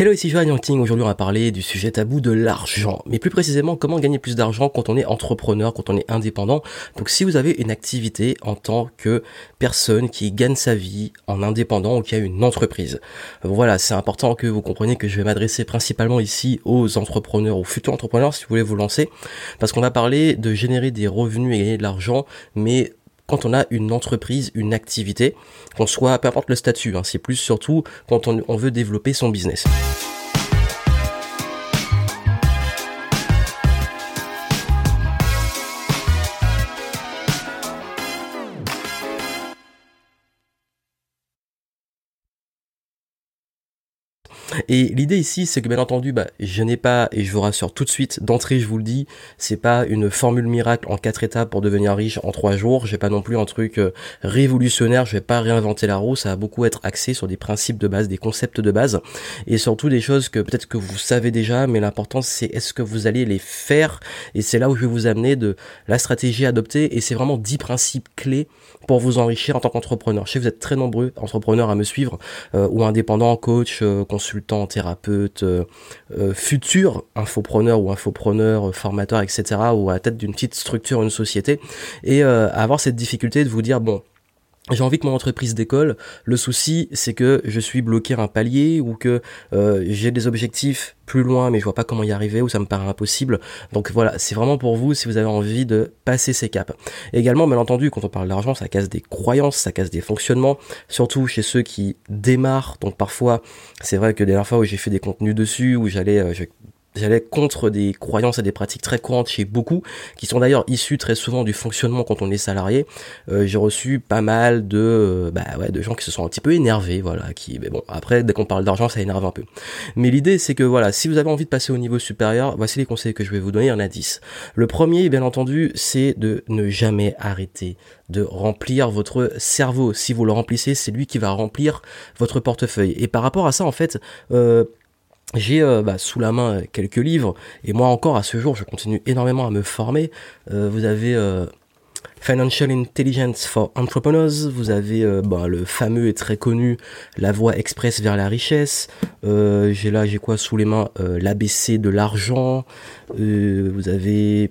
Hello, ici Johan Yangting. Aujourd'hui, on va parler du sujet tabou de l'argent. Mais plus précisément, comment gagner plus d'argent quand on est entrepreneur, quand on est indépendant. Donc, si vous avez une activité en tant que personne qui gagne sa vie en indépendant ou qui a une entreprise. Voilà, c'est important que vous compreniez que je vais m'adresser principalement ici aux entrepreneurs, aux futurs entrepreneurs si vous voulez vous lancer. Parce qu'on va parler de générer des revenus et gagner de l'argent, mais quand on a une entreprise, une activité, qu'on soit, peu importe le statut, hein, c'est plus surtout quand on, on veut développer son business. Et l'idée ici, c'est que bien entendu, bah, je n'ai pas, et je vous rassure tout de suite, d'entrée, je vous le dis, c'est pas une formule miracle en quatre étapes pour devenir riche en trois jours. J'ai pas non plus un truc euh, révolutionnaire. Je vais pas réinventer la roue. Ça va beaucoup être axé sur des principes de base, des concepts de base, et surtout des choses que peut-être que vous savez déjà, mais l'important c'est est-ce que vous allez les faire. Et c'est là où je vais vous amener de la stratégie adoptée. Et c'est vraiment dix principes clés pour vous enrichir en tant qu'entrepreneur. Je sais que vous êtes très nombreux entrepreneurs à me suivre, euh, ou indépendants, coach, euh, consultant, thérapeute, euh, euh, futur infopreneur ou infopreneur, euh, formateur, etc., ou à la tête d'une petite structure, une société, et avoir cette difficulté de vous dire, bon, j'ai envie que mon entreprise décolle. Le souci, c'est que je suis bloqué à un palier ou que euh, j'ai des objectifs plus loin, mais je vois pas comment y arriver ou ça me paraît impossible. Donc voilà, c'est vraiment pour vous si vous avez envie de passer ces caps. également, bien entendu, quand on parle d'argent, ça casse des croyances, ça casse des fonctionnements, surtout chez ceux qui démarrent. Donc parfois, c'est vrai que des dernières fois où j'ai fait des contenus dessus, où j'allais, euh, j'allais contre des croyances et des pratiques très courantes chez beaucoup, qui sont d'ailleurs issues très souvent du fonctionnement quand on est salarié. Euh, j'ai reçu pas mal de, euh, bah ouais, de gens qui se sont un petit peu énervés, voilà, qui, mais bon, après, dès qu'on parle d'argent, ça énerve un peu. Mais l'idée, c'est que voilà, si vous avez envie de passer au niveau supérieur, voici les conseils que je vais vous donner, il y en a 10. Le premier, bien entendu, c'est de ne jamais arrêter de remplir votre cerveau. Si vous le remplissez, c'est lui qui va remplir votre portefeuille. Et par rapport à ça, en fait, euh, j'ai euh, bah, sous la main quelques livres et moi encore à ce jour je continue énormément à me former. Euh, vous avez euh, Financial Intelligence for Entrepreneurs, vous avez bah, le fameux et très connu La Voie Express vers la richesse. j'ai là j'ai quoi sous les mains? l'ABC de l'argent. vous avez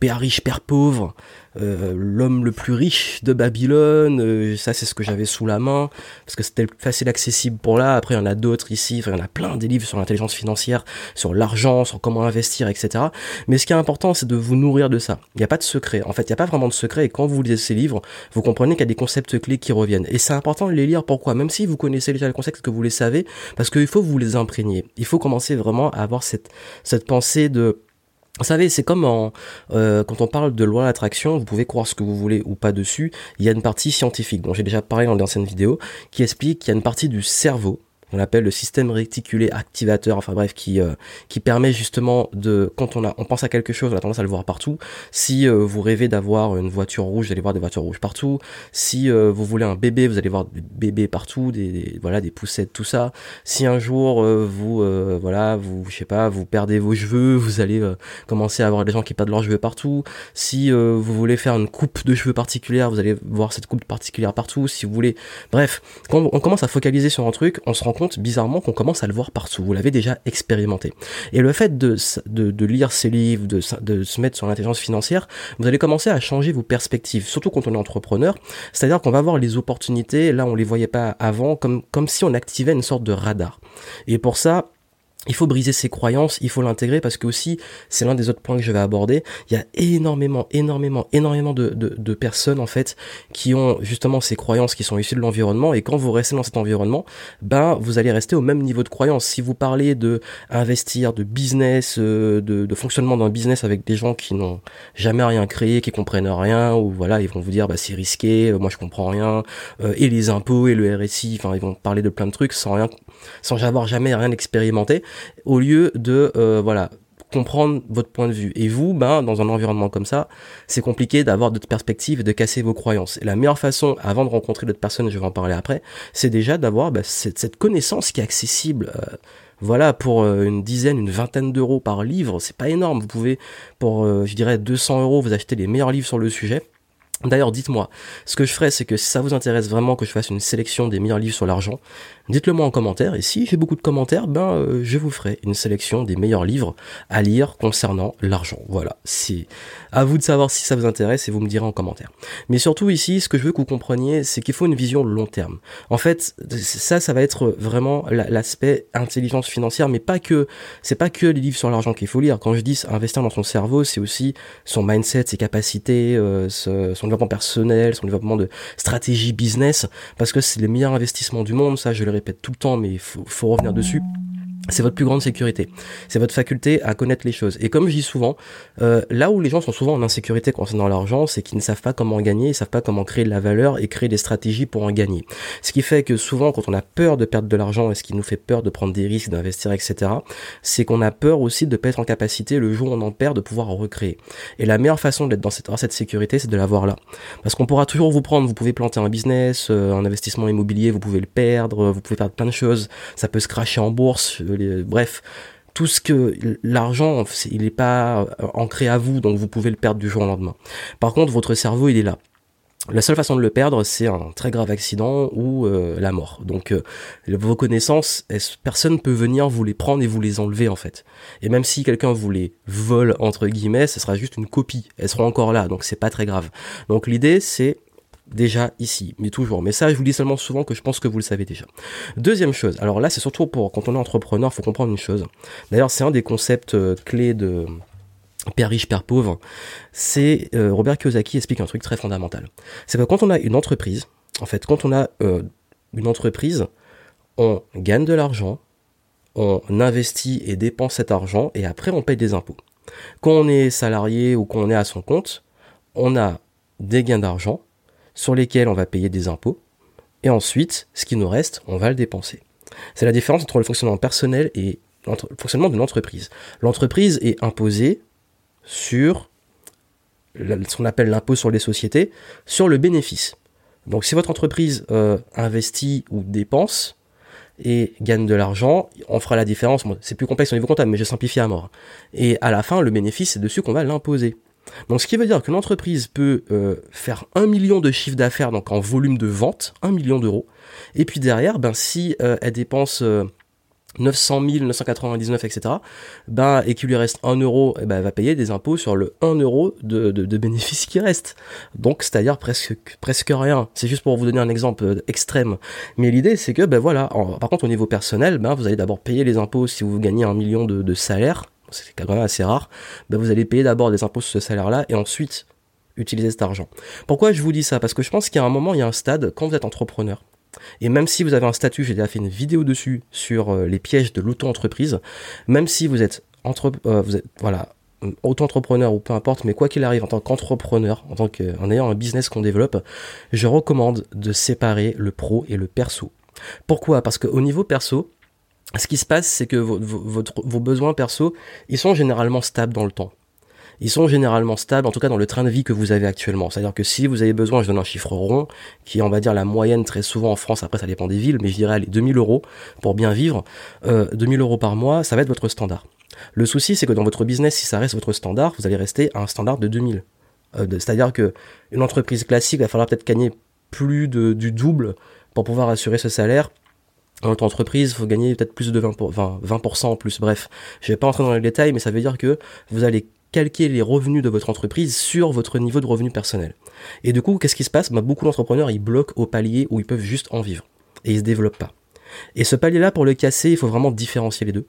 Père riche, père pauvre. Euh, l'homme le plus riche de Babylone, euh, ça c'est ce que j'avais sous la main, parce que c'était facile accessible pour là, après il y en a d'autres ici, enfin, il y en a plein des livres sur l'intelligence financière, sur l'argent, sur comment investir, etc. Mais ce qui est important c'est de vous nourrir de ça. Il n'y a pas de secret, en fait il n'y a pas vraiment de secret, et quand vous lisez ces livres, vous comprenez qu'il y a des concepts clés qui reviennent. Et c'est important de les lire, pourquoi? Même si vous connaissez déjà les concepts, que vous les savez, parce qu'il faut vous les imprégner. Il faut commencer vraiment à avoir cette, cette pensée de vous savez, c'est comme euh, quand on parle de loi d'attraction, vous pouvez croire ce que vous voulez ou pas dessus, il y a une partie scientifique, dont j'ai déjà parlé dans d'anciennes vidéos, qui explique qu'il y a une partie du cerveau on appelle le système réticulé activateur, enfin bref, qui euh, qui permet justement de quand on a on pense à quelque chose, on a tendance à le voir partout. Si euh, vous rêvez d'avoir une voiture rouge, vous allez voir des voitures rouges partout. Si euh, vous voulez un bébé, vous allez voir des bébés partout, des, voilà des poussettes, tout ça. Si un jour vous voilà vous je sais pas vous perdez vos cheveux, vous allez commencer à avoir des gens qui perdent leurs cheveux partout. Si vous voulez faire une coupe de cheveux particulière, vous allez voir cette coupe particulière partout. Si vous voulez, bref, quand on commence à focaliser sur un truc, on se rend bizarrement qu'on commence à le voir partout. Vous l'avez déjà expérimenté. Et le fait de, de, lire ces livres, de, de se mettre sur l'intelligence financière, vous allez commencer à changer vos perspectives, surtout quand on est entrepreneur. C'est-à-dire qu'on va voir les opportunités, là on les voyait pas avant, comme, comme si on activait une sorte de radar. Et pour ça, il faut briser ses croyances, il faut l'intégrer parce que aussi, c'est l'un des autres points que je vais aborder. Il y a énormément, énormément, énormément de, personnes en fait qui ont justement ces croyances qui sont issues de l'environnement et quand vous restez dans cet environnement, ben vous allez rester au même niveau de croyance. Si vous parlez de investir, de business, euh, de, de fonctionnement d'un business avec des gens qui n'ont jamais rien créé, qui comprennent rien ou voilà, ils vont vous dire bah c'est risqué, euh, moi je comprends rien euh, et les impôts et le RSI, enfin ils vont parler de plein de trucs sans rien, sans avoir jamais rien expérimenté au lieu de euh, voilà comprendre votre point de vue. Et vous, ben, dans un environnement comme ça, c'est compliqué d'avoir d'autres perspectives et de casser vos croyances. Et la meilleure façon, avant de rencontrer d'autres personnes, je vais en parler après, c'est déjà d'avoir ben, cette, connaissance qui est accessible. Euh, voilà, pour euh, une dizaine, une vingtaine d'euros par livre, c'est pas énorme. Vous pouvez, pour, je dirais, 200 euros, vous acheter les meilleurs livres sur le sujet. D'ailleurs, dites-moi, ce que je ferais, c'est que si ça vous intéresse vraiment que je fasse une sélection des meilleurs livres sur l'argent, dites-le moi en commentaire, et si j'ai beaucoup de commentaires, ben euh, je vous ferai une sélection des meilleurs livres à lire concernant l'argent. Voilà, c'est à vous de savoir si ça vous intéresse et vous me direz en commentaire. Mais surtout ici, ce que je veux que vous compreniez, c'est qu'il faut une vision long terme. En fait, ça, ça va être vraiment l'aspect intelligence financière, mais pas que, c'est pas que les livres sur l'argent qu'il faut lire. Quand je dis investir dans son cerveau, c'est aussi son mindset, ses capacités, euh, son développement personnel, son développement de stratégie business, parce que c'est le meilleur investissement du monde, ça je le répète tout le temps, mais il faut revenir dessus c'est votre plus grande sécurité. C'est votre faculté à connaître les choses. Et comme je dis souvent, euh, là où les gens sont souvent en insécurité concernant l'argent, c'est qu'ils ne savent pas comment gagner, ils savent pas comment créer de la valeur et créer des stratégies pour en gagner. Ce qui fait que souvent, quand on a peur de perdre de l'argent et ce qui nous fait peur de prendre des risques, d'investir, etc., c'est qu'on a peur aussi de pas être en capacité, le jour où on en perd, de pouvoir recréer. Et la meilleure façon d'être dans cette, sécurité, c'est de l'avoir là. Parce qu'on pourra toujours vous prendre, vous pouvez planter un business, euh, un investissement immobilier, vous pouvez le perdre, vous pouvez perdre plein de choses, ça peut se cracher en bourse, bref, tout ce que l'argent, il n'est pas euh, ancré à vous, donc vous pouvez le perdre du jour au lendemain. Par contre, votre cerveau, il est là. La seule façon de le perdre, c'est un très grave accident ou euh, la mort. Donc euh, vos connaissances, personne ne peut venir vous les prendre et vous les enlever en fait. Et même si quelqu'un vous les vole entre guillemets, ce sera juste une copie. Elles seront encore là, donc c'est pas très grave. Donc l'idée, c'est déjà ici, mais toujours. Mais ça, je vous dis seulement souvent que je pense que vous le savez déjà. Deuxième chose, alors là, c'est surtout pour quand on est entrepreneur, faut comprendre une chose. D'ailleurs, c'est un des concepts euh, clés de Père riche, Père pauvre. C'est euh, Robert Kiyosaki explique un truc très fondamental. C'est que quand on a une entreprise, en fait, quand on a euh, une entreprise, on gagne de l'argent, on investit et dépense cet argent, et après on paye des impôts. Quand on est salarié ou qu'on est à son compte, on a des gains d'argent, sur lesquels on va payer des impôts, et ensuite, ce qui nous reste, on va le dépenser. C'est la différence entre le fonctionnement personnel et le fonctionnement d'une entreprise. L'entreprise est imposée sur ce qu'on appelle l'impôt sur les sociétés, sur le bénéfice. Donc si votre entreprise euh, investit ou dépense et gagne de l'argent, on fera la différence. c'est plus complexe au niveau comptable, mais je simplifie à mort. Et à la fin, le bénéfice, c'est dessus qu'on va l'imposer. Donc ce qui veut dire qu'une entreprise peut euh, faire un million de chiffre d'affaires, donc en volume de vente, un million d'euros, et puis derrière, ben si euh, elle dépense 900 000, 999, etc., ben, et qu'il lui reste 1 euro, eh ben, elle va payer des impôts sur le 1 euro de, de, bénéfice qui reste. Donc, c'est-à-dire presque, presque rien. C'est juste pour vous donner un exemple euh, extrême. Mais l'idée, c'est que, ben voilà, par contre, au niveau personnel, ben, vous allez d'abord payer les impôts si vous gagnez un million de salaire, c'est quand même assez rare, ben vous allez payer d'abord des impôts sur ce salaire-là et ensuite utiliser cet argent. Pourquoi je vous dis ça? Parce que je pense qu'il y a un moment, il y a un stade, quand vous êtes entrepreneur, et même si vous avez un statut, j'ai déjà fait une vidéo dessus sur euh, les pièges de l'auto-entreprise, même si vous êtes, entre, euh, voilà, auto-entrepreneur ou peu importe, mais quoi qu'il arrive en tant qu'entrepreneur, en tant qu'en ayant un business qu'on développe, je recommande de séparer le pro et le perso. Pourquoi? Parce qu'au niveau perso, ce qui se passe, c'est que vos, besoins perso, ils sont généralement stables dans le temps. Ils sont généralement stables, en tout cas dans le train de vie que vous avez actuellement. C'est-à-dire que si vous avez besoin, je donne un chiffre rond, qui est on va dire la moyenne très souvent en France, après ça dépend des villes, mais je dirais allez, 2000 euros pour bien vivre, euh, 2000 euros par mois, ça va être votre standard. Le souci, c'est que dans votre business, si ça reste votre standard, vous allez rester à un standard de 2000. Euh, c'est-à-dire que une entreprise classique va falloir peut-être gagner plus de, du double pour pouvoir assurer ce salaire dans votre entreprise, il faut gagner peut-être plus de 20%, pour, 20 en plus. Bref, je vais pas entrer dans les détails, mais ça veut dire que vous allez calquer les revenus de votre entreprise sur votre niveau de revenu personnel. Et du coup, qu'est-ce qui se passe? Bah, Beaucoup d'entrepreneurs, ils bloquent au palier où ils peuvent juste en vivre. Et ils se développent pas. Et ce palier-là, pour le casser, il faut vraiment différencier les deux.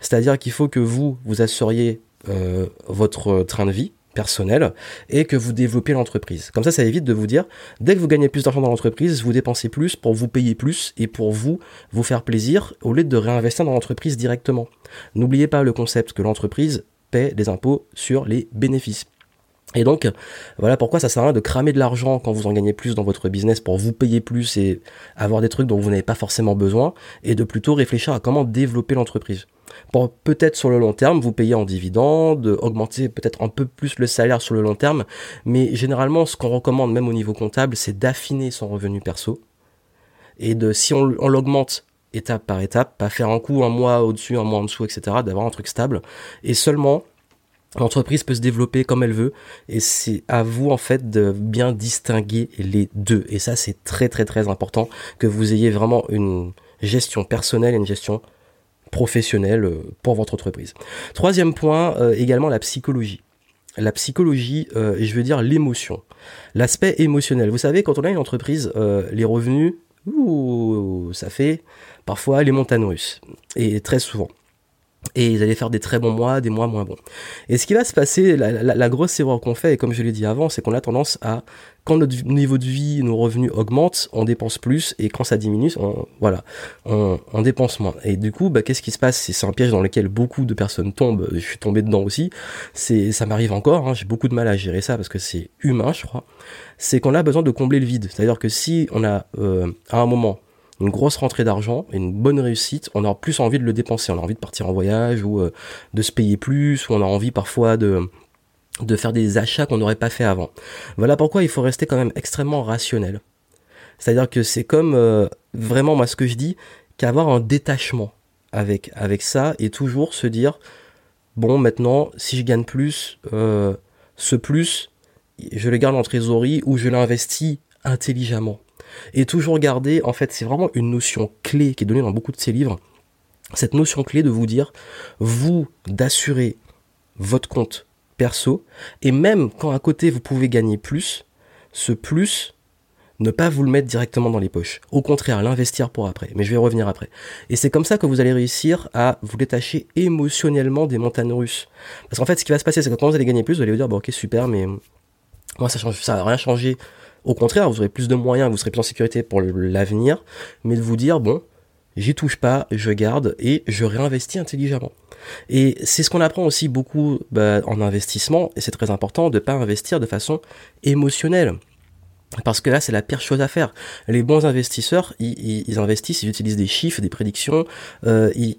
C'est-à-dire qu'il faut que vous, vous assuriez euh, votre train de vie, personnel et que vous développez l'entreprise. Comme ça, ça évite de vous dire, dès que vous gagnez plus d'argent dans l'entreprise, vous dépensez plus pour vous payer plus et pour vous, vous faire plaisir au lieu de réinvestir dans l'entreprise directement. N'oubliez pas le concept que l'entreprise paie des impôts sur les bénéfices. Et donc, voilà pourquoi ça sert à rien de cramer de l'argent quand vous en gagnez plus dans votre business pour vous payer plus et avoir des trucs dont vous n'avez pas forcément besoin, et de plutôt réfléchir à comment développer l'entreprise peut-être sur le long terme vous payer en dividende, augmenter peut-être un peu plus le salaire sur le long terme, mais généralement ce qu'on recommande même au niveau comptable, c'est d'affiner son revenu perso et de si on, l'augmente étape par étape, pas faire un coup un mois au-dessus, un mois en dessous, etc., d'avoir un truc stable, et seulement L'entreprise peut se développer comme elle veut et c'est à vous en fait de bien distinguer les deux. Et ça c'est très très très important que vous ayez vraiment une gestion personnelle et une gestion professionnelle euh, pour votre entreprise. Troisième point, euh, également la psychologie. La psychologie, euh, je veux dire l'émotion. L'aspect émotionnel. Vous savez, quand on a une entreprise, les revenus, ouh, ça fait parfois les montagnes russes. Et très souvent et ils allaient faire des très bons mois, des mois moins bons. Et ce qui va se passer, la, grosse erreur qu'on fait, et comme je l'ai dit avant, c'est qu'on a tendance à, quand notre niveau de vie, nos revenus augmentent, on dépense plus, et quand ça diminue, on, voilà, on, dépense moins. Et du coup, bah, qu'est-ce qui se passe? C'est un piège dans lequel beaucoup de personnes tombent. Je suis tombé dedans aussi. C'est, ça m'arrive encore. Hein, j'ai beaucoup de mal à gérer ça parce que c'est humain, je crois. C'est qu'on a besoin de combler le vide. C'est-à-dire que si on a euh, à un moment une grosse rentrée d'argent, une bonne réussite, on a plus envie de le dépenser, on a envie de partir en voyage ou euh, de se payer plus, ou on a envie parfois de de faire des achats qu'on n'aurait pas fait avant. Voilà pourquoi il faut rester quand même extrêmement rationnel. C'est-à-dire que c'est comme euh, vraiment moi ce que je dis, qu'avoir un détachement avec avec ça et toujours se dire bon maintenant si je gagne plus, euh, ce plus je le garde en trésorerie ou je l'investis intelligemment. Et toujours garder, en fait, c'est vraiment une notion clé qui est donnée dans beaucoup de ces livres. Cette notion clé de vous dire, vous, d'assurer votre compte perso, et même quand à côté vous pouvez gagner plus, ce plus, ne pas vous le mettre directement dans les poches. Au contraire, l'investir pour après. Mais je vais revenir après. Et c'est comme ça que vous allez réussir à vous détacher émotionnellement des montagnes russes. Parce qu'en fait, ce qui va se passer, c'est que quand vous allez gagner plus, vous allez vous dire, bon, ok, super, mais moi, ça change, ça n'a rien changé au contraire, vous aurez plus de moyens, vous serez plus en sécurité pour l'avenir, mais de vous dire, bon, j'y touche pas, je garde et je réinvestis intelligemment. Et c'est ce qu'on apprend aussi beaucoup bah, en investissement, et c'est très important de ne pas investir de façon émotionnelle. Parce que là, c'est la pire chose à faire. Les bons investisseurs, ils, investissent, ils utilisent des chiffres, des prédictions. Euh, ils,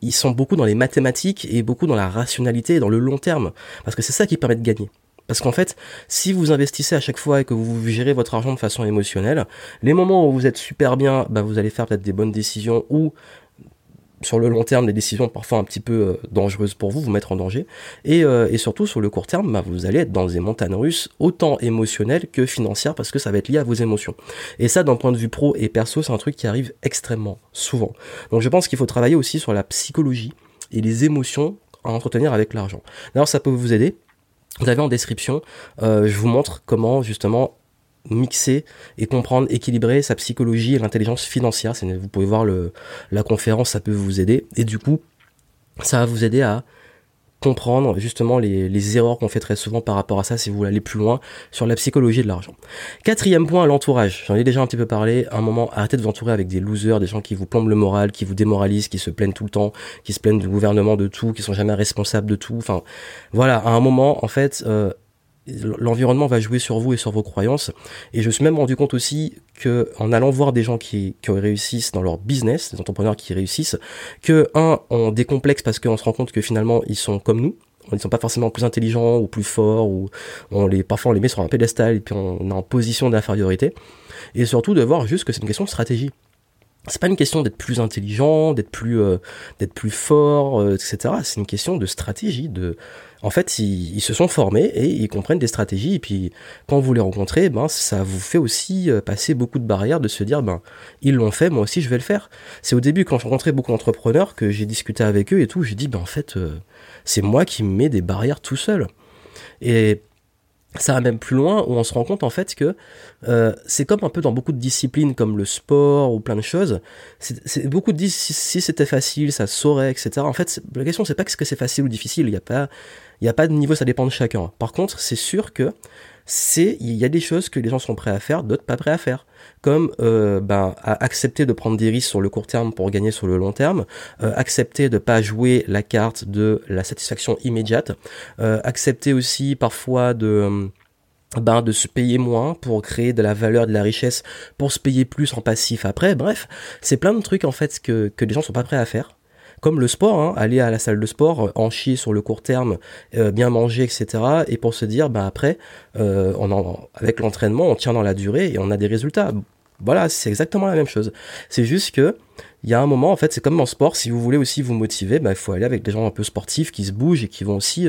ils, sont beaucoup dans les mathématiques et beaucoup dans la rationalité et dans le long terme. Parce que c'est ça qui permet de gagner. Parce qu'en fait, si vous investissez à chaque fois et que vous gérez votre argent de façon émotionnelle, les moments où vous êtes super bien, bah vous allez faire peut-être des bonnes décisions ou sur le long terme des décisions parfois un petit peu euh, dangereuses pour vous, vous mettre en danger. Et, euh, et surtout sur le court terme, bah, vous allez être dans des montagnes russes autant émotionnelles que financières parce que ça va être lié à vos émotions. Et ça, d'un point de vue pro et perso, c'est un truc qui arrive extrêmement souvent. Donc je pense qu'il faut travailler aussi sur la psychologie et les émotions à entretenir avec l'argent. D'ailleurs, ça peut vous aider vous avez en description, euh, je vous montre comment justement mixer et comprendre, équilibrer sa psychologie et l'intelligence financière. Vous pouvez voir la conférence, ça peut vous aider. Et du coup, ça va vous aider à comprendre justement les, erreurs qu'on fait très souvent par rapport à ça si vous voulez aller plus loin sur la psychologie de l'argent. Quatrième point, l'entourage. J'en ai déjà un petit peu parlé. un moment, arrêtez de vous entourer avec des losers, des gens qui vous plombent le moral, qui vous démoralisent, qui se plaignent tout le temps, qui se plaignent du gouvernement de tout, qui sont jamais responsables de tout. Enfin, voilà, à un moment, en fait, euh, l'environnement va jouer sur vous et sur vos croyances. Et je suis même rendu compte aussi que en allant voir des gens qui, qui réussissent dans leur business, des entrepreneurs qui réussissent, que un, on décomplexe parce qu'on se rend compte que finalement ils sont comme nous. Ils sont pas forcément plus intelligents ou plus forts ou on les parfois on les met sur un pédestal et puis on est en position d'infériorité. Et surtout de voir juste que c'est une question de stratégie c'est pas une question d'être plus intelligent, d'être plus, euh, d'être plus fort, euh, etc. C'est une question de stratégie. De, en fait, ils, se sont formés et ils comprennent des stratégies. Et puis, quand vous les rencontrez, ben, ça vous fait aussi euh, passer beaucoup de barrières, de se dire, ben, ils l'ont fait, moi aussi, je vais le faire. C'est au début, quand je rencontrais beaucoup d'entrepreneurs, que j'ai discuté avec eux et tout, j'ai dit, ben, en fait, c'est moi qui me mets des barrières tout seul. Et ça va même plus loin où on se rend compte en fait que euh, c'est comme un peu dans beaucoup de disciplines comme le sport ou plein de choses. Beaucoup de si, c'était facile, ça saurait, etc. En fait, la question c'est pas ce que c'est facile ou difficile. Il n'y a pas, il y a pas de niveau, ça dépend de chacun. Par contre, c'est sûr que c'est il y a des choses que les gens sont prêts à faire, d'autres pas prêts à faire. Comme euh, ben, accepter de prendre des risques sur le court terme pour gagner sur le long terme, euh, accepter de pas jouer la carte de la satisfaction immédiate, euh, accepter aussi parfois de ben, de se payer moins pour créer de la valeur, de la richesse, pour se payer plus en passif après. Bref, c'est plein de trucs en fait que, que les gens sont pas prêts à faire comme le sport, hein, aller à la salle de sport, euh, en chier sur le court terme, euh, bien manger, etc. Et pour se dire, bah après, euh, on avec l'entraînement, on tient dans la durée et on a des résultats. Voilà, c'est exactement la même chose. C'est juste que il y a un moment, en fait, c'est comme en sport, si vous voulez aussi vous motiver, bah, il faut aller avec des gens un peu sportifs qui se bougent et qui vont aussi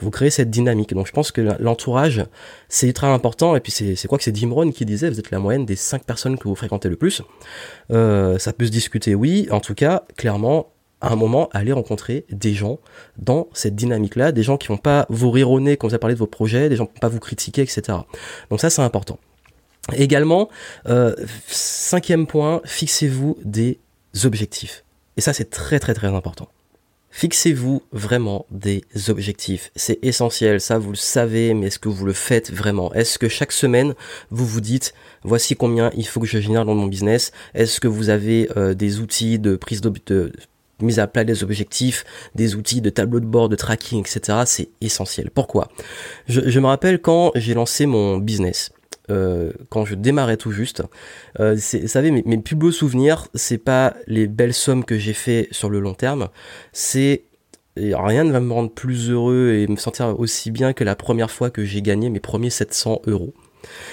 vous créer cette dynamique. Donc je pense que l'entourage, c'est ultra important. Et puis c'est quoi que c'est Jim qui disait, vous êtes la moyenne des cinq personnes que vous fréquentez le plus. Ça peut se discuter, oui. En tout cas, clairement, à un moment, allez rencontrer des gens dans cette dynamique-là, des gens qui vont pas vous rironner quand vous avez parlé de vos projets, des gens qui vont pas vous critiquer, etc. Donc ça, c'est important. Également, euh, cinquième point, fixez-vous des objectifs. Et ça, c'est très très très important. Fixez-vous vraiment des objectifs. C'est essentiel, ça vous le savez, mais est-ce que vous le faites vraiment? Est-ce que chaque semaine, vous vous dites, voici combien il faut que je génère dans mon business? Est-ce que vous avez euh, des outils de prise de, de mise à plat des objectifs, des outils de tableau de bord, de tracking, etc. C'est essentiel. Pourquoi? Je, me rappelle quand j'ai lancé mon business. Euh, quand je démarrais tout juste. Euh, vous savez, mes, plus beaux souvenirs, c'est pas les belles sommes que j'ai fait sur le long terme, c'est rien ne va me rendre plus heureux et me sentir aussi bien que la première fois que j'ai gagné mes premiers 700 euros.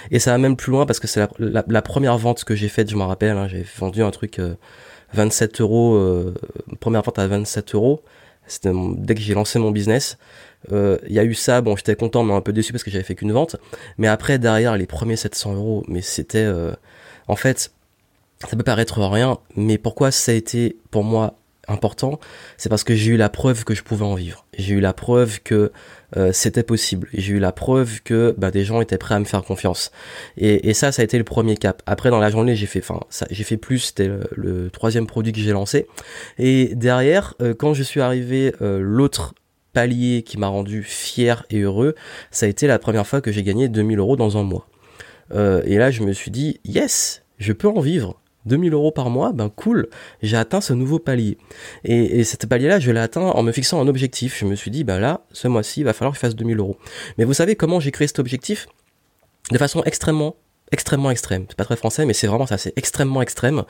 Et ça va même plus loin parce que c'est la, première vente que j'ai faite, je m'en rappelle, hein, j'ai vendu un truc 27 euh, euros, euh, première vente à 27 euros. C'était dès que j'ai lancé mon business. Euh, il y a eu ça, bon, j'étais content, mais un peu déçu parce que j'avais fait qu'une vente. Mais après, derrière, les premiers 700 euros, mais c'était, euh, en fait, ça peut paraître rien, mais pourquoi ça a été pour moi important, c'est parce que j'ai eu la preuve que je pouvais en vivre. J'ai eu la preuve que euh, c'était possible. J'ai eu la preuve que bah, des gens étaient prêts à me faire confiance. Et, ça, ça a été le premier cap. Après, dans la journée, j'ai fait, enfin, j'ai fait plus. C'était le, troisième produit que j'ai lancé. Et derrière, quand je suis arrivé, l'autre palier qui m'a rendu fier et heureux, ça a été la première fois que j'ai gagné 2000 euros dans un mois. Euh, et là, je me suis dit, yes, je peux en vivre. 2000 euros par mois, ben cool, j'ai atteint ce nouveau palier. Et, et cet palier-là, je l'ai atteint en me fixant un objectif. Je me suis dit, ben là, ce mois-ci, il va falloir que je fasse 2000 euros. Mais vous savez comment j'ai créé cet objectif? De façon extrêmement extrêmement extrême. C'est pas très français, mais c'est vraiment ça, c'est extrêmement extrême.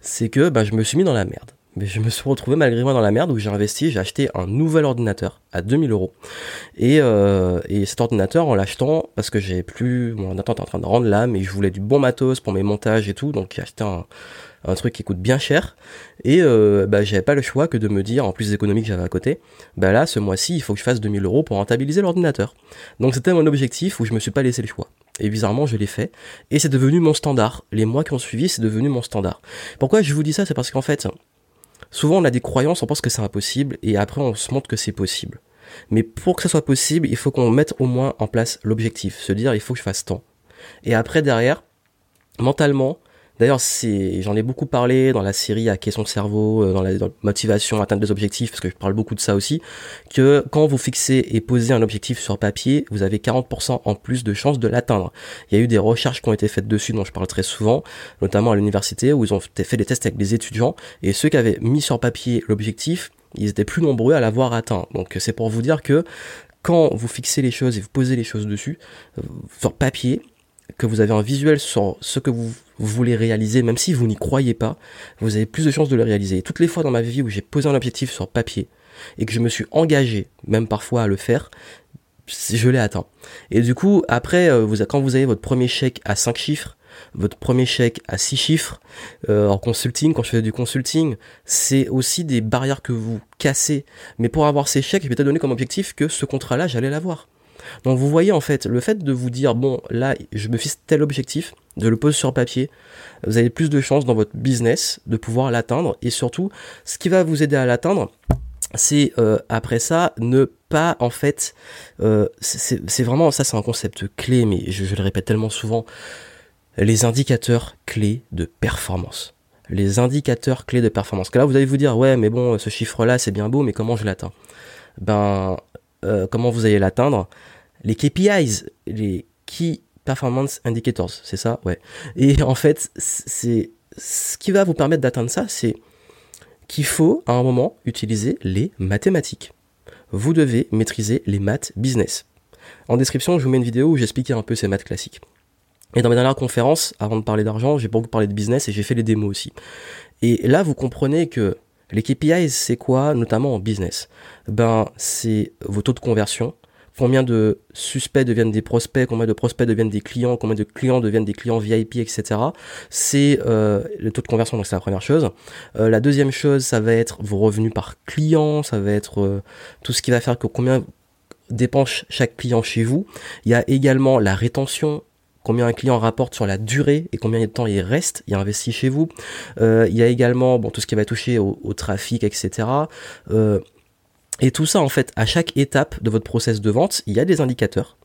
C'est que ben, je me suis mis dans la merde mais je me suis retrouvé malgré moi dans la merde où j'ai investi, j'ai acheté un nouvel ordinateur à 2000 euros. Et, euh, et cet ordinateur, en l'achetant, parce que j'ai plus, mon ordinateur était en train de rendre l'âme et je voulais du bon matos pour mes montages et tout, donc j'ai acheté un, un truc qui coûte bien cher. Et euh, bah, j'avais pas le choix que de me dire, en plus des économies que j'avais à côté, bah là, ce mois-ci, il faut que je fasse 2000 euros pour rentabiliser l'ordinateur. Donc c'était mon objectif où je me suis pas laissé le choix. Et bizarrement, je l'ai fait. Et c'est devenu mon standard. Les mois qui ont suivi, c'est devenu mon standard. Pourquoi je vous dis ça? C'est parce qu'en fait, Souvent, on a des croyances, on pense que c'est impossible, et après, on se montre que c'est possible. Mais pour que ça soit possible, il faut qu'on mette au moins en place l'objectif, se dire il faut que je fasse tant. Et après, derrière, mentalement, D'ailleurs, j'en ai beaucoup parlé dans la série Hacker son cerveau, euh, dans la, motivation, atteindre des objectifs, parce que je parle beaucoup de ça aussi, que quand vous fixez et posez un objectif sur papier, vous avez 40% en plus de chances de l'atteindre. Il y a eu des recherches qui ont été faites dessus, dont je parle très souvent, notamment à l'université, où ils ont fait des tests avec des étudiants, et ceux qui avaient mis sur papier l'objectif, ils étaient plus nombreux à l'avoir atteint. Donc c'est pour vous dire que quand vous fixez les choses et vous posez les choses dessus, euh, sur papier, que vous avez un visuel sur ce que vous, voulez réaliser, même si vous n'y croyez pas, vous avez plus de chances de le réaliser. Et toutes les fois dans ma vie où j'ai posé un objectif sur papier et que je me suis engagé, même parfois à le faire, je l'ai atteint. Et du coup, après, euh, vous, quand vous avez votre premier chèque à 5 chiffres, votre premier chèque à 6 chiffres, euh, en consulting, quand je fais du consulting, c'est aussi des barrières que vous cassez. Mais pour avoir ces chèques, je m'étais donné comme objectif que ce contrat-là, j'allais l'avoir. Donc vous voyez en fait, le fait de vous dire, bon, là, je me fixe tel objectif, de le poser sur papier, vous avez plus de chances dans votre business de pouvoir l'atteindre. Et surtout, ce qui va vous aider à l'atteindre, c'est euh, après ça ne pas en fait euh, c'est vraiment ça c'est un concept clé mais je, le répète tellement souvent les indicateurs clés de performance. Les indicateurs clés de performance. Que là vous allez vous dire ouais mais bon ce chiffre là c'est bien beau mais comment je l'atteins? Ben euh, comment vous allez l'atteindre? Les KPIs, les Key Performance Indicators, c'est ça? Ouais. Et en fait, c'est ce qui va vous permettre d'atteindre ça, c'est qu'il faut à un moment utiliser les mathématiques. Vous devez maîtriser les maths business. En description, je vous mets une vidéo où j'expliquais un peu ces maths classiques. Et dans mes dernières conférences, avant de parler d'argent, j'ai beaucoup parlé de business et j'ai fait les démos aussi. Et là, vous comprenez que les KPIs, c'est quoi, notamment en business? Ben, c'est vos taux de conversion, combien de suspects deviennent des prospects, combien de prospects deviennent des clients, combien de clients deviennent des clients VIP, etc. C'est euh, le taux de conversion, donc c'est la première chose. Euh, la deuxième chose, ça va être vos revenus par client, ça va être euh, tout ce qui va faire que combien dépense chaque client chez vous. Il y a également la rétention, combien un client rapporte sur la durée et combien de temps il reste, il investi chez vous. il y a également bon, tout ce qui va toucher au, au trafic, etc. Euh, et tout ça, en fait, à chaque étape de votre process de vente, il y a des indicateurs,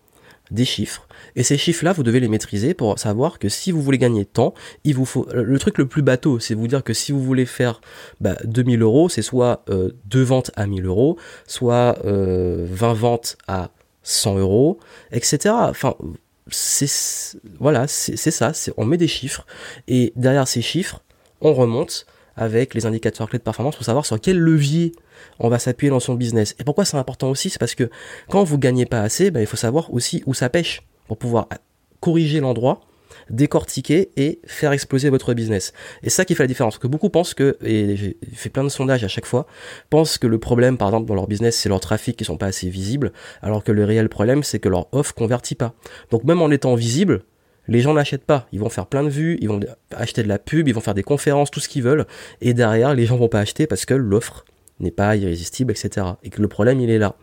des chiffres. Et ces chiffres-là, vous devez les maîtriser pour savoir que si vous voulez gagner temps, il vous faut. Le truc le plus bateau, c'est vous dire que si vous voulez faire bah, 2000 euros, c'est soit euh, deux ventes à 1000 euros, soit euh, 20 ventes à 100 euros, etc. Enfin, c'est voilà, c'est ça. On met des chiffres et derrière ces chiffres, on remonte avec les indicateurs clés de performance pour savoir sur quel levier on va s'appuyer dans son business. Et pourquoi c'est important aussi C'est parce que quand vous gagnez pas assez, ben, il faut savoir aussi où ça pêche pour pouvoir corriger l'endroit décortiquer et faire exploser votre business. Et ça qui fait la différence. Que beaucoup pensent que, et j'ai fait plein de sondages à chaque fois, pensent que le problème, par exemple, dans leur business, c'est leur trafic qui sont pas assez visibles, alors que le réel problème, c'est que leur offre convertit pas. Donc même en étant visible, les gens n'achètent pas. Ils vont faire plein de vues, ils vont acheter de la pub, ils vont faire des conférences, tout ce qu'ils veulent. Et derrière, les gens vont pas acheter parce que l'offre n'est pas irrésistible, etc. Et que le problème, il est là.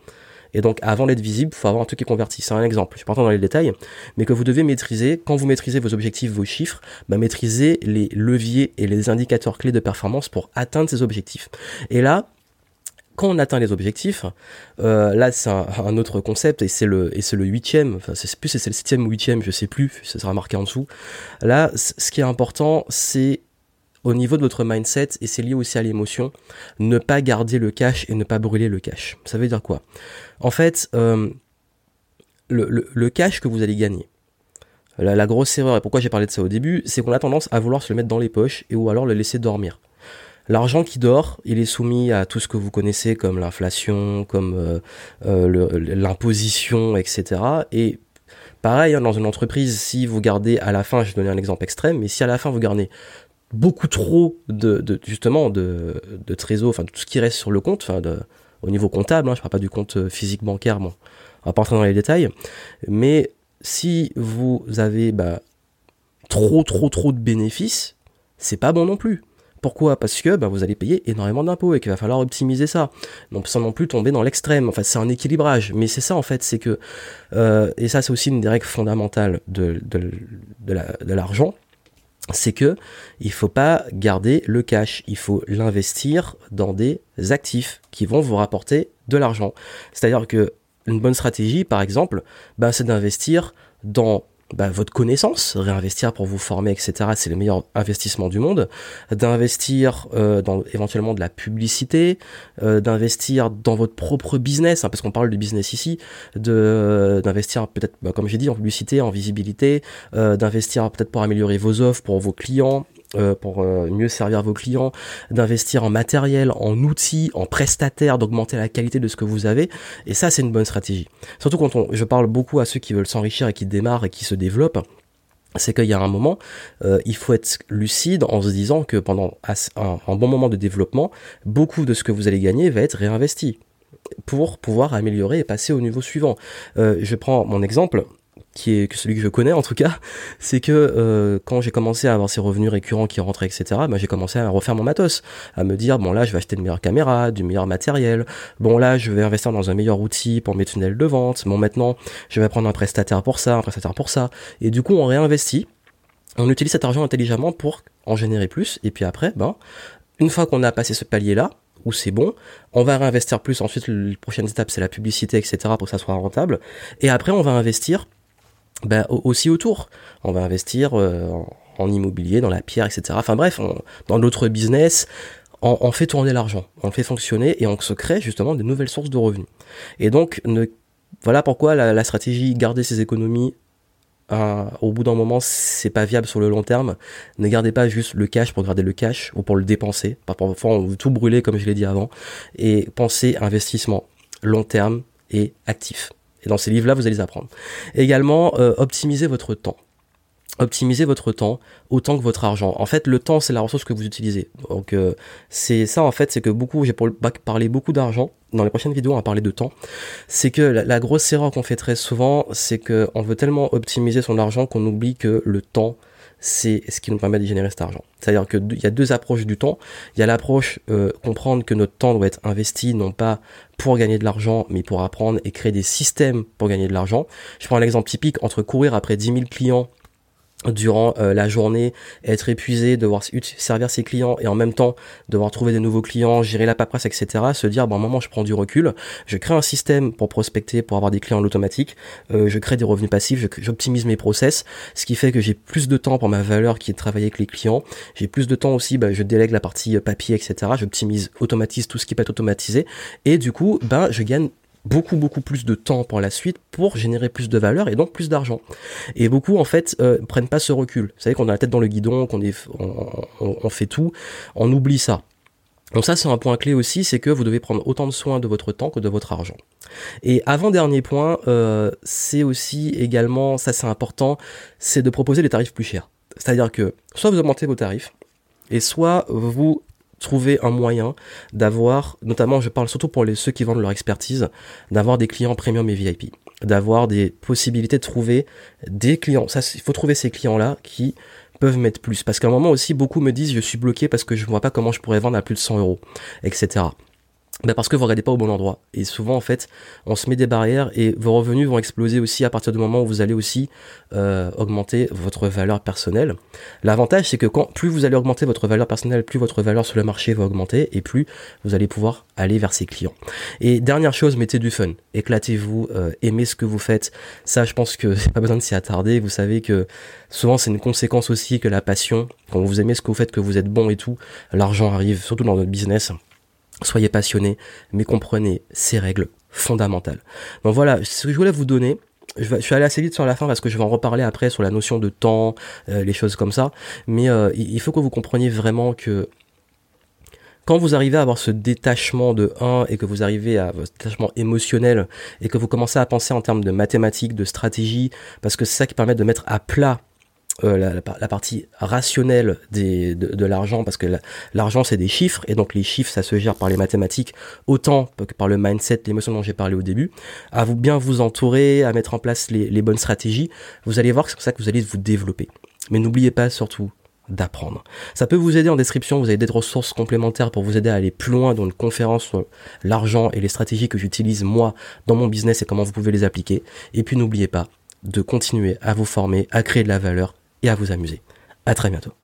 Et donc, avant d'être visible, il faut avoir un truc qui convertit. C'est un exemple. Je ne vais pas dans les détails, mais que vous devez maîtriser, quand vous maîtrisez vos objectifs, vos chiffres, bah, maîtriser les leviers et les indicateurs clés de performance pour atteindre ces objectifs. Et là, quand on atteint les objectifs, euh, là c'est un, autre concept et c'est le huitième, enfin c'est plus c'est le septième ou huitième, je sais plus, ça sera marqué en dessous. Là, ce qui est important, c'est au niveau de votre mindset, et c'est lié aussi à l'émotion, ne pas garder le cash et ne pas brûler le cash. Ça veut dire quoi? En fait, euh, le, cash que vous allez gagner, la, grosse erreur, et pourquoi j'ai parlé de ça au début, c'est qu'on a tendance à vouloir se le mettre dans les poches et ou alors le laisser dormir. L'argent qui dort, il est soumis à tout ce que vous connaissez comme l'inflation, comme euh, euh, l'imposition, etc. Et pareil, hein, dans une entreprise, si vous gardez à la fin, je vais donner un exemple extrême, mais si à la fin vous gardez beaucoup trop de, justement de, trésor, enfin de tout ce qui reste sur le compte, de, au niveau comptable, hein, je parle pas du compte euh, physique bancaire, bon, on va pas entrer dans les détails, mais si vous avez bah, trop trop trop de bénéfices, c'est pas bon non plus. Pourquoi? Parce que bah, vous allez payer énormément d'impôts et qu'il va falloir optimiser ça. Donc sans non plus tomber dans l'extrême. Enfin, c'est un équilibrage. Mais c'est ça en fait, c'est que euh, et ça c'est aussi une des règles fondamentales de, l'argent c'est que il faut pas garder le cash, il faut l'investir dans des actifs qui vont vous rapporter de l'argent. C'est-à-dire que une bonne stratégie, par exemple, ben, c'est d'investir dans bah, votre connaissance, réinvestir pour vous former, etc. C'est le meilleur investissement du monde. D'investir euh, dans éventuellement de la publicité, euh, d'investir dans votre propre business, hein, parce qu'on parle de business ici, de d'investir peut-être, bah, comme j'ai dit, en publicité, en visibilité, euh, d'investir peut-être pour améliorer vos offres pour vos clients, euh, pour euh, mieux servir vos clients, d'investir en matériel, en outils, en prestataires, d'augmenter la qualité de ce que vous avez. Et ça, c'est une bonne stratégie. Surtout quand on, je parle beaucoup à ceux qui veulent s'enrichir et qui démarrent et qui se développent c'est qu'il y a un moment, euh, il faut être lucide en se disant que pendant un, bon moment de développement, beaucoup de ce que vous allez gagner va être réinvesti pour pouvoir améliorer et passer au niveau suivant. je prends mon exemple, qui est celui que je connais en tout cas, c'est que euh, quand j'ai commencé à avoir ces revenus récurrents qui rentraient, etc., bah, j'ai commencé à refaire mon matos, à me dire bon là je vais acheter de meilleures caméras, du meilleur matériel, bon là je vais investir dans un meilleur outil pour mes tunnels de vente, bon maintenant je vais prendre un prestataire pour ça, un prestataire pour ça, et du coup on réinvestit, on utilise cet argent intelligemment pour en générer plus, et puis après, ben une fois qu'on a passé ce palier là, où c'est bon, on va réinvestir plus, ensuite la prochaine étape c'est la publicité, etc., pour que ça soit rentable, et après on va investir ben, aussi autour. On va investir euh, en, immobilier, dans la pierre, etc. Enfin bref, dans d'autres business, on, fait tourner l'argent, on fait fonctionner et on se crée justement de nouvelles sources de revenus. Et donc, ne, voilà pourquoi la, stratégie garder ses économies euh, au bout d'un moment, c'est pas viable sur le long terme. Ne gardez pas juste le cash pour garder le cash ou pour le dépenser. Parfois, on veut tout brûler, comme je l'ai dit avant. Et pensez investissement long terme et actif. Et dans ces livres-là, vous allez les apprendre. également, euh, optimiser votre temps. optimisez votre temps autant que votre argent. En fait, le temps, c'est la ressource que vous utilisez. Donc, euh, c'est ça, en fait, c'est que beaucoup, j'ai parlé beaucoup d'argent. Dans les prochaines vidéos, on va parler de temps. C'est que la, grosse erreur qu'on fait très souvent, c'est que on veut tellement optimiser son argent qu'on oublie que le temps, c'est ce qui nous permet de générer cet argent. C'est-à-dire qu'il y a deux approches du temps. Il y a l'approche euh, comprendre que notre temps doit être investi non pas pour gagner de l'argent, mais pour apprendre et créer des systèmes pour gagner de l'argent. Je prends un exemple typique entre courir après 10 000 clients durant euh, la journée, être épuisé, devoir servir ses clients et en même temps devoir trouver des nouveaux clients, gérer la paperasse, etc. Se dire, bon, à un moment, je prends du recul, je crée un système pour prospecter, pour avoir des clients en automatique, euh, je crée des revenus passifs, j'optimise mes process, ce qui fait que j'ai plus de temps pour ma valeur qui est de travailler avec les clients, j'ai plus de temps aussi, bah, je délègue la partie euh, papier, etc. J'optimise, automatise tout ce qui peut être automatisé et du coup, ben, je gagne beaucoup beaucoup plus de temps pour la suite pour générer plus de valeur et donc plus d'argent. Et beaucoup en fait euh, prennent pas ce recul. Vous savez qu'on a la tête dans le guidon, qu'on on, fait tout, on oublie ça. Donc ça c'est un point clé aussi, c'est que vous devez prendre autant de soin de votre temps que de votre argent. Et avant dernier point, euh, c'est aussi également, ça c'est important, c'est de proposer des tarifs plus chers. C'est-à-dire que soit vous augmentez vos tarifs, et soit vous trouver un moyen d'avoir, notamment je parle surtout pour les, ceux qui vendent leur expertise, d'avoir des clients premium et VIP, d'avoir des possibilités de trouver des clients. Ça, il faut trouver ces clients-là qui peuvent mettre plus. Parce qu'à un moment aussi, beaucoup me disent je suis bloqué parce que je ne vois pas comment je pourrais vendre à plus de 100 euros, etc bah parce que vous regardez pas au bon endroit. Et souvent, en fait, on se met des barrières et vos revenus vont exploser aussi à partir du moment où vous allez aussi euh, augmenter votre valeur personnelle. L'avantage, c'est que quand plus vous allez augmenter votre valeur personnelle, plus votre valeur sur le marché va augmenter et plus vous allez pouvoir aller vers ces clients. Et dernière chose, mettez du fun. Éclatez-vous, euh, aimez ce que vous faites. Ça, je pense que c'est pas besoin de s'y attarder. Vous savez que souvent, c'est une conséquence aussi que la passion. Quand vous aimez ce que vous faites, que vous êtes bon et tout, l'argent arrive, surtout dans notre business. Soyez passionnés, mais comprenez ces règles fondamentales. Donc voilà, ce que je voulais vous donner. Je, suis allé assez vite sur la fin parce que je vais en reparler après sur la notion de temps, euh, les choses comme ça. Mais euh, il faut que vous compreniez vraiment que quand vous arrivez à avoir ce détachement de 1 et que vous arrivez à votre détachement émotionnel et que vous commencez à penser en termes de mathématiques, de stratégie, parce que c'est ça qui permet de mettre à plat euh, la, partie rationnelle des, de, l'argent, parce que l'argent c'est des chiffres, et donc les chiffres ça se gère par les mathématiques autant que par le mindset, l'émotion dont j'ai parlé au début, à vous bien vous entourer, à mettre en place les, les bonnes stratégies, vous allez voir que c'est pour ça que vous allez vous développer. Mais n'oubliez pas surtout d'apprendre. Ça peut vous aider en description, vous avez des ressources complémentaires pour vous aider à aller plus loin dans une conférence sur l'argent et les stratégies que j'utilise moi dans mon business et comment vous pouvez les appliquer. Et puis n'oubliez pas de continuer à vous former, à créer de la valeur et à vous amuser. À très bientôt.